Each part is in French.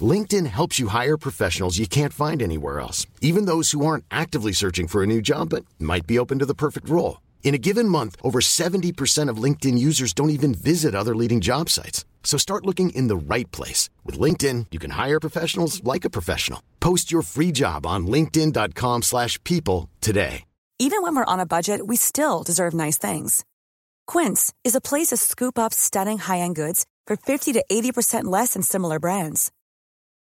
LinkedIn helps you hire professionals you can't find anywhere else, even those who aren't actively searching for a new job but might be open to the perfect role. In a given month, over 70% of LinkedIn users don't even visit other leading job sites. So start looking in the right place. With LinkedIn, you can hire professionals like a professional. Post your free job on linkedin.com slash people today. Even when we're on a budget, we still deserve nice things. Quince is a place to scoop up stunning high-end goods for 50 to 80% less than similar brands.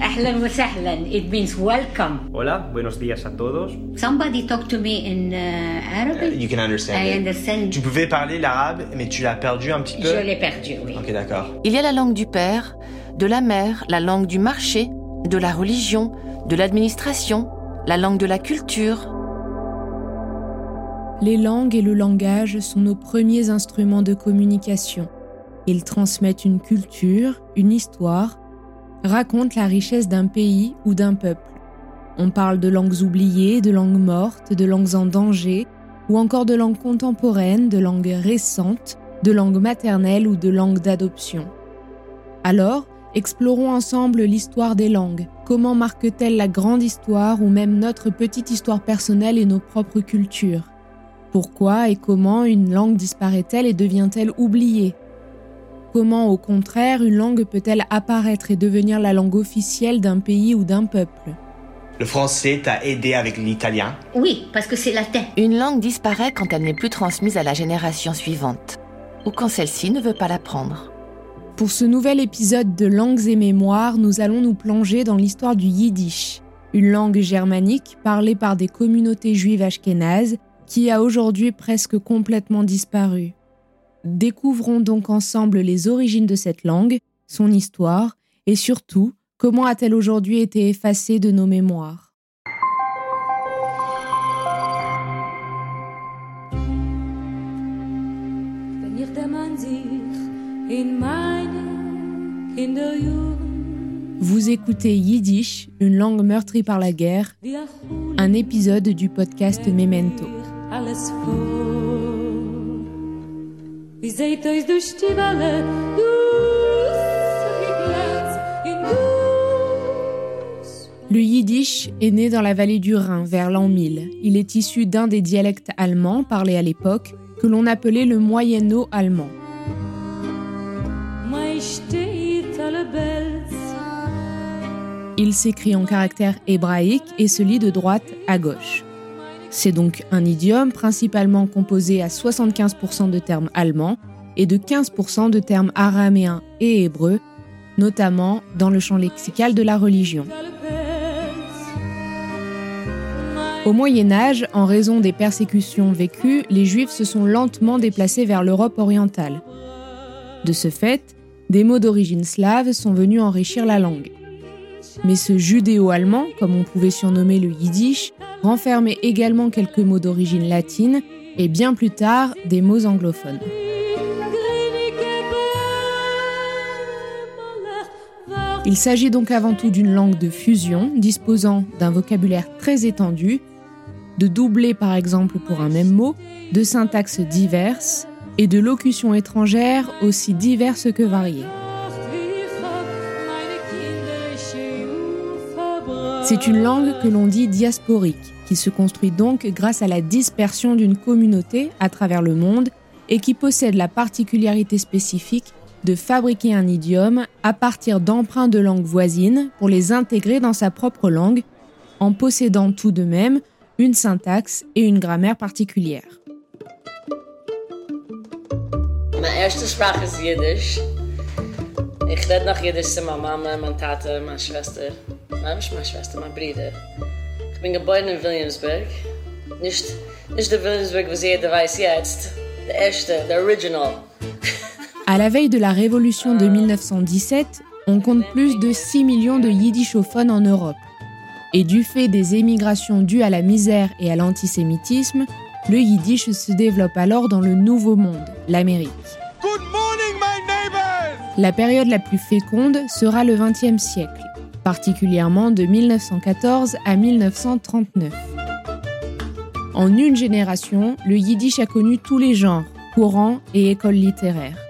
Ahlan wa sahlan. It means welcome. Hola, buenos días a todos. Somebody talk to me in uh, Arabic? You can understand I it. understand. Tu pouvais parler l'arabe, mais tu l'as perdu un petit peu. Je l'ai perdu, oui. Ok, d'accord. Il y a la langue du père, de la mère, la langue du marché, de la religion, de l'administration, la langue de la culture. Les langues et le langage sont nos premiers instruments de communication. Ils transmettent une culture, une histoire, racontent la richesse d'un pays ou d'un peuple. On parle de langues oubliées, de langues mortes, de langues en danger, ou encore de langues contemporaines, de langues récentes, de langues maternelles ou de langues d'adoption. Alors, explorons ensemble l'histoire des langues. Comment marque-t-elle la grande histoire ou même notre petite histoire personnelle et nos propres cultures? Pourquoi et comment une langue disparaît-elle et devient-elle oubliée? Comment, au contraire, une langue peut-elle apparaître et devenir la langue officielle d'un pays ou d'un peuple? Le français t'a aidé avec l'italien? Oui, parce que c'est latin. Une langue disparaît quand elle n'est plus transmise à la génération suivante, ou quand celle-ci ne veut pas l'apprendre. Pour ce nouvel épisode de Langues et Mémoires, nous allons nous plonger dans l'histoire du yiddish, une langue germanique parlée par des communautés juives ashkénazes qui a aujourd'hui presque complètement disparu. Découvrons donc ensemble les origines de cette langue, son histoire et surtout comment a-t-elle aujourd'hui été effacée de nos mémoires. Vous écoutez Yiddish, une langue meurtrie par la guerre, un épisode du podcast Memento. Le yiddish est né dans la vallée du Rhin vers l'an 1000. Il est issu d'un des dialectes allemands parlés à l'époque que l'on appelait le moyenno allemand. Mei steht alle Belz. Il s'écrit en caractère hébraïque et se lit de droite à gauche. C'est donc un idiome principalement composé à 75% de termes allemands et de 15% de termes araméens et hébreux, notamment dans le champ lexical de la religion. Au Moyen Âge, en raison des persécutions vécues, les Juifs se sont lentement déplacés vers l'Europe orientale. De ce fait, des mots d'origine slave sont venus enrichir la langue. Mais ce judéo-allemand, comme on pouvait surnommer le yiddish, renfermait également quelques mots d'origine latine et bien plus tard des mots anglophones. Il s'agit donc avant tout d'une langue de fusion disposant d'un vocabulaire très étendu, de doublés par exemple pour un même mot, de syntaxes diverses et de locutions étrangères aussi diverses que variées. C'est une langue que l'on dit diasporique, qui se construit donc grâce à la dispersion d'une communauté à travers le monde et qui possède la particularité spécifique de fabriquer un idiome à partir d'emprunts de langues voisines pour les intégrer dans sa propre langue, en possédant tout de même une syntaxe et une grammaire particulières. Schwester. Nein, nicht meine Schwester, mein Bruder. Ich bin geboren in Williamsburg. Nicht, nicht der Williamsburg, was jeder weiß jetzt. Der erste, der Original. À la veille de la révolution de 1917, on compte plus de 6 millions de yiddishophones en Europe. Et du fait des émigrations dues à la misère et à l'antisémitisme, le yiddish se développe alors dans le Nouveau Monde, l'Amérique. La période la plus féconde sera le XXe siècle, particulièrement de 1914 à 1939. En une génération, le yiddish a connu tous les genres, courants et écoles littéraires.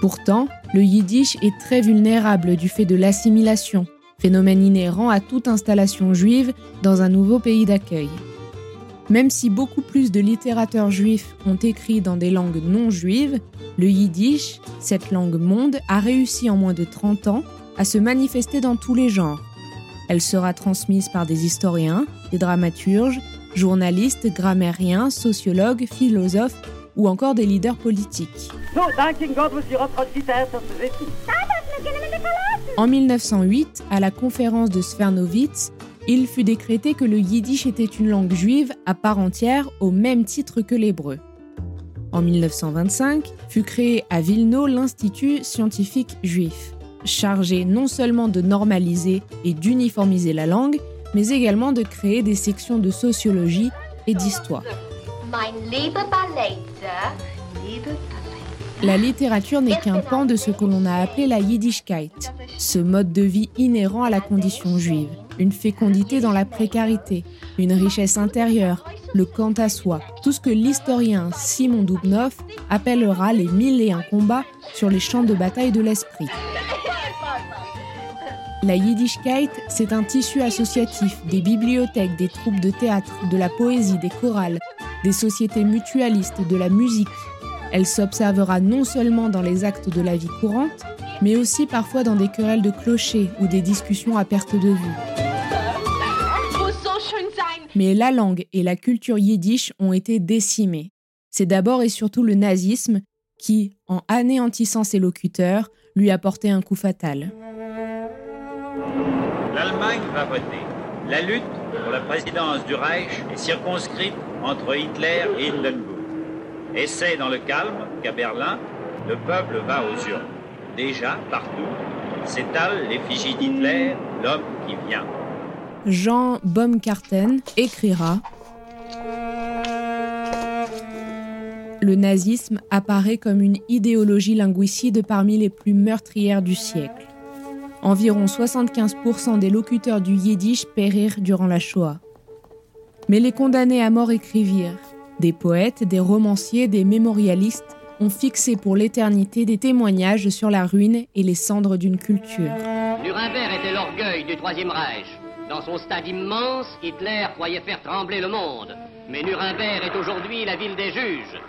Pourtant, le yiddish est très vulnérable du fait de l'assimilation, phénomène inhérent à toute installation juive dans un nouveau pays d'accueil. Même si beaucoup plus de littérateurs juifs ont écrit dans des langues non juives, le yiddish, cette langue monde, a réussi en moins de 30 ans à se manifester dans tous les genres. Elle sera transmise par des historiens, des dramaturges, journalistes, grammairiens, sociologues, philosophes ou encore des leaders politiques. En 1908, à la conférence de Svernowitz, il fut décrété que le yiddish était une langue juive à part entière au même titre que l'hébreu. En 1925 fut créé à Vilno l'Institut scientifique juif, chargé non seulement de normaliser et d'uniformiser la langue, mais également de créer des sections de sociologie et d'histoire. La littérature n'est qu'un pan de ce que l'on a appelé la Yiddishkeit, ce mode de vie inhérent à la condition juive, une fécondité dans la précarité, une richesse intérieure, le quant à soi, tout ce que l'historien Simon Dubnov appellera les mille et un combats sur les champs de bataille de l'esprit. La Yiddishkeit, c'est un tissu associatif, des bibliothèques, des troupes de théâtre, de la poésie, des chorales, des sociétés mutualistes, de la musique. Elle s'observera non seulement dans les actes de la vie courante, mais aussi parfois dans des querelles de clochers ou des discussions à perte de vue. Mais la langue et la culture yiddish ont été décimées. C'est d'abord et surtout le nazisme qui, en anéantissant ses locuteurs, lui a porté un coup fatal. L'Allemagne va voter. La lutte pour la présidence du Reich est circonscrite entre Hitler et Hindenburg. Et c'est dans le calme qu'à Berlin, le peuple va aux urnes. Déjà, partout, s'étale l'effigie d'Hitler, l'homme qui vient. Jean Baumgarten écrira Le nazisme apparaît comme une idéologie linguicide parmi les plus meurtrières du siècle. Environ 75% des locuteurs du yiddish périrent durant la Shoah. Mais les condamnés à mort écrivirent. Des poètes, des romanciers, des mémorialistes ont fixé pour l'éternité des témoignages sur la ruine et les cendres d'une culture. Nuremberg était l'orgueil du Troisième Reich. Dans son stade immense, Hitler croyait faire trembler le monde. Mais Nuremberg est aujourd'hui la ville des juges.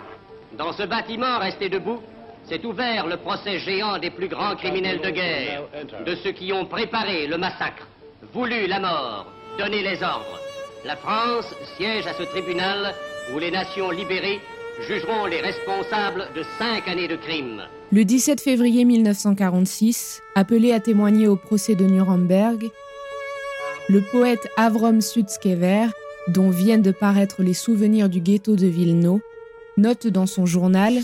Dans ce bâtiment resté debout, s'est ouvert le procès géant des plus grands criminels de guerre, de ceux qui ont préparé le massacre, voulu la mort, donné les ordres. La France siège à ce tribunal où les nations libérées jugeront les responsables de cinq années de crimes. Le 17 février 1946, appelé à témoigner au procès de Nuremberg, le poète Avrom Sutskever, dont viennent de paraître les souvenirs du ghetto de Vilno, note dans son journal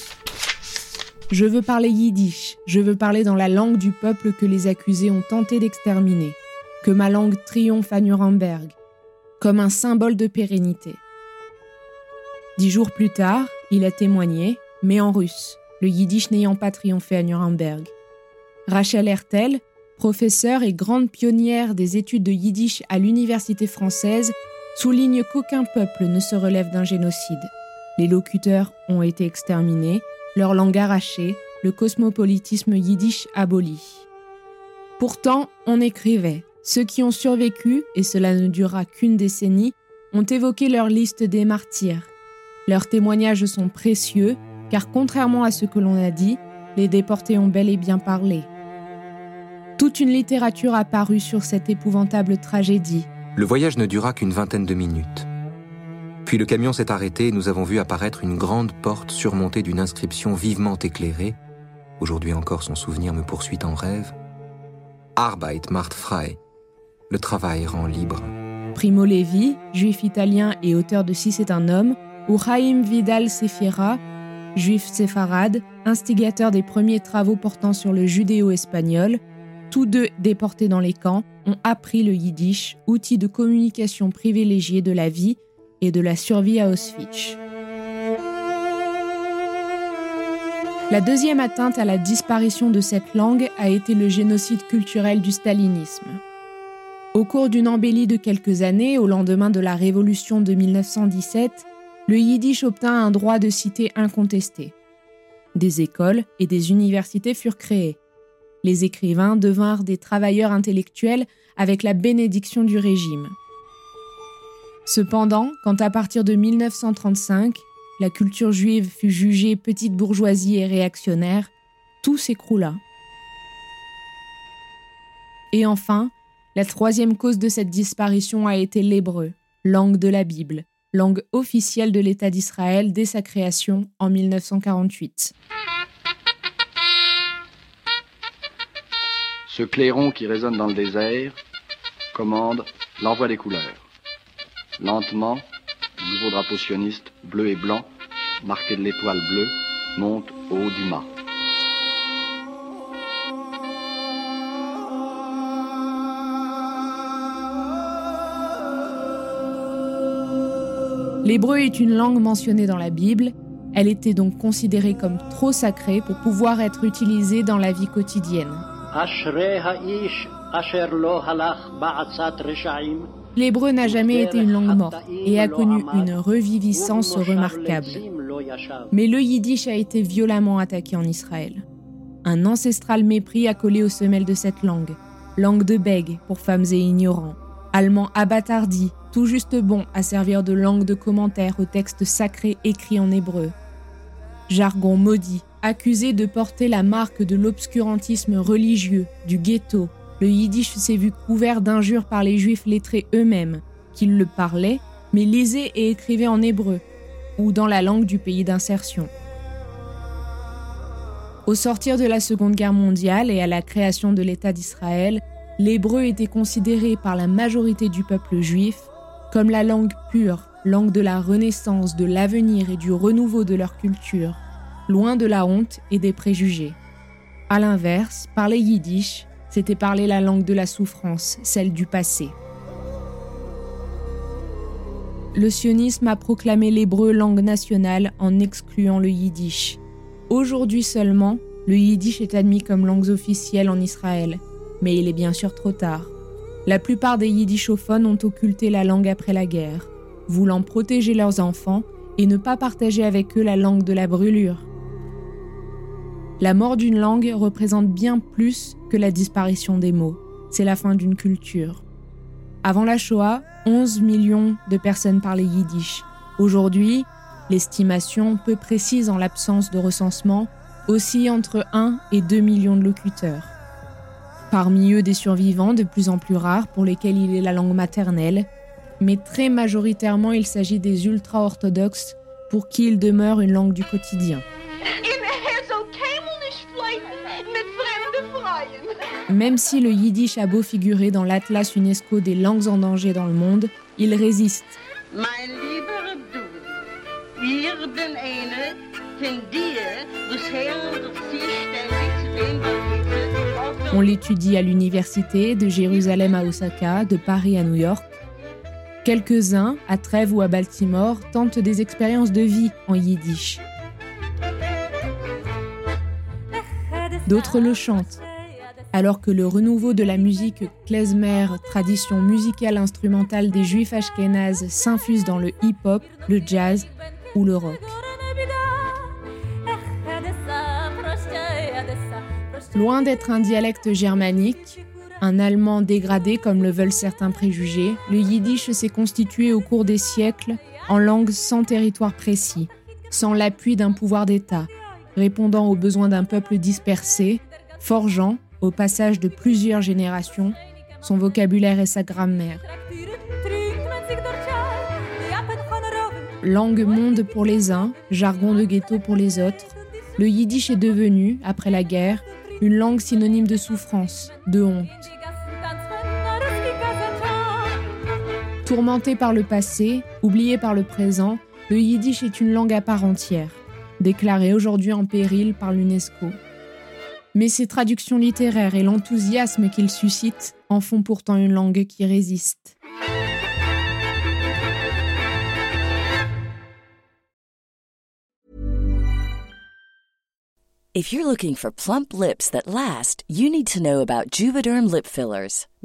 Je veux parler yiddish, je veux parler dans la langue du peuple que les accusés ont tenté d'exterminer, que ma langue triomphe à Nuremberg, comme un symbole de pérennité. Dix jours plus tard, il a témoigné, mais en russe, le yiddish n'ayant pas triomphé à Nuremberg. Rachel Hertel, professeure et grande pionnière des études de yiddish à l'université française, souligne qu'aucun peuple ne se relève d'un génocide. Les locuteurs ont été exterminés, leur langue arrachée, le cosmopolitisme yiddish aboli. Pourtant, on écrivait. Ceux qui ont survécu, et cela ne durera qu'une décennie, ont évoqué leur liste des martyrs. Leurs témoignages sont précieux, car contrairement à ce que l'on a dit, les déportés ont bel et bien parlé. Toute une littérature a paru sur cette épouvantable tragédie. Le voyage ne dura qu'une vingtaine de minutes. Puis le camion s'est arrêté et nous avons vu apparaître une grande porte surmontée d'une inscription vivement éclairée. Aujourd'hui encore, son souvenir me poursuit en rêve. Arbeit macht frei. Le travail rend libre. Primo Levi, juif italien et auteur de Si c'est un homme, ou Chaim Vidal Sefiera, juif séfarade, instigateur des premiers travaux portant sur le judéo-espagnol, tous deux déportés dans les camps, ont appris le yiddish, outil de communication privilégié de la vie et de la survie à Auschwitz. La deuxième atteinte à la disparition de cette langue a été le génocide culturel du stalinisme. Au cours d'une embellie de quelques années, au lendemain de la révolution de 1917, le yiddish obtint un droit de cité incontesté. Des écoles et des universités furent créées. Les écrivains devinrent des travailleurs intellectuels avec la bénédiction du régime. Cependant, quand à partir de 1935, la culture juive fut jugée petite bourgeoisie et réactionnaire, tout s'écroula. Et enfin, la troisième cause de cette disparition a été l'hébreu, langue de la Bible, langue officielle de l'État d'Israël dès sa création en 1948. Ce clairon qui résonne dans le désert commande l'envoi des couleurs. Lentement, le nouveau drapeau sioniste, bleu et blanc, marqué de l'étoile bleue, monte au haut du mât. L'hébreu est une langue mentionnée dans la Bible. Elle était donc considérée comme trop sacrée pour pouvoir être utilisée dans la vie quotidienne. L'hébreu n'a jamais été une langue morte et a connu une reviviscence remarquable. Mais le yiddish a été violemment attaqué en Israël. Un ancestral mépris a collé aux semelles de cette langue. Langue de bègue pour femmes et ignorants. Allemand abattardi, tout juste bon à servir de langue de commentaire aux textes sacrés écrits en hébreu. Jargon maudit, accusé de porter la marque de l'obscurantisme religieux, du ghetto, le yiddish s'est vu couvert d'injures par les juifs lettrés eux-mêmes, qu'ils le parlaient, mais lisaient et écrivaient en hébreu, ou dans la langue du pays d'insertion. Au sortir de la Seconde Guerre mondiale et à la création de l'État d'Israël, l'hébreu était considéré par la majorité du peuple juif comme la langue pure, langue de la renaissance, de l'avenir et du renouveau de leur culture, loin de la honte et des préjugés. A l'inverse, parler yiddish, c'était parler la langue de la souffrance, celle du passé. Le sionisme a proclamé l'hébreu langue nationale en excluant le yiddish. Aujourd'hui seulement, le yiddish est admis comme langue officielle en Israël, mais il est bien sûr trop tard. La plupart des yiddishophones ont occulté la langue après la guerre, voulant protéger leurs enfants et ne pas partager avec eux la langue de la brûlure. La mort d'une langue représente bien plus que la disparition des mots. C'est la fin d'une culture. Avant la Shoah, 11 millions de personnes parlaient yiddish. Aujourd'hui, l'estimation, peu précise en l'absence de recensement, oscille entre 1 et 2 millions de locuteurs. Parmi eux, des survivants de plus en plus rares pour lesquels il est la langue maternelle, mais très majoritairement il s'agit des ultra-orthodoxes pour qui il demeure une langue du quotidien. Même si le yiddish a beau figurer dans l'Atlas UNESCO des langues en danger dans le monde, il résiste. On l'étudie à l'université, de Jérusalem à Osaka, de Paris à New York. Quelques-uns, à Trèves ou à Baltimore, tentent des expériences de vie en yiddish. D'autres le chantent, alors que le renouveau de la musique klezmer, tradition musicale instrumentale des juifs ashkénazes, s'infuse dans le hip-hop, le jazz ou le rock. Loin d'être un dialecte germanique, un allemand dégradé comme le veulent certains préjugés, le yiddish s'est constitué au cours des siècles en langue sans territoire précis, sans l'appui d'un pouvoir d'État, répondant aux besoins d'un peuple dispersé, forgeant, au passage de plusieurs générations, son vocabulaire et sa grammaire. langue monde pour les uns, jargon de ghetto pour les autres, le yiddish est devenu, après la guerre, une langue synonyme de souffrance, de honte. Tourmenté par le passé, oublié par le présent, le yiddish est une langue à part entière, déclarée aujourd'hui en péril par l'UNESCO. Mais ses traductions littéraires et l'enthousiasme qu'il suscite en font pourtant une langue qui résiste. If you're looking for plump lips that last, you need to know about Juvederm lip fillers.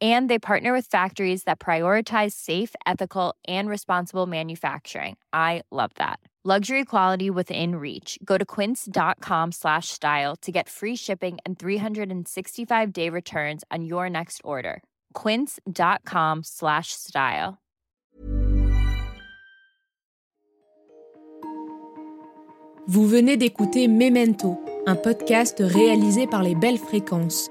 And they partner with factories that prioritize safe, ethical, and responsible manufacturing. I love that. Luxury quality within reach. Go to quince.com slash style to get free shipping and 365 day returns on your next order. Quince.com slash style. Vous venez d'écouter Memento, un podcast réalisé par les Belles Fréquences.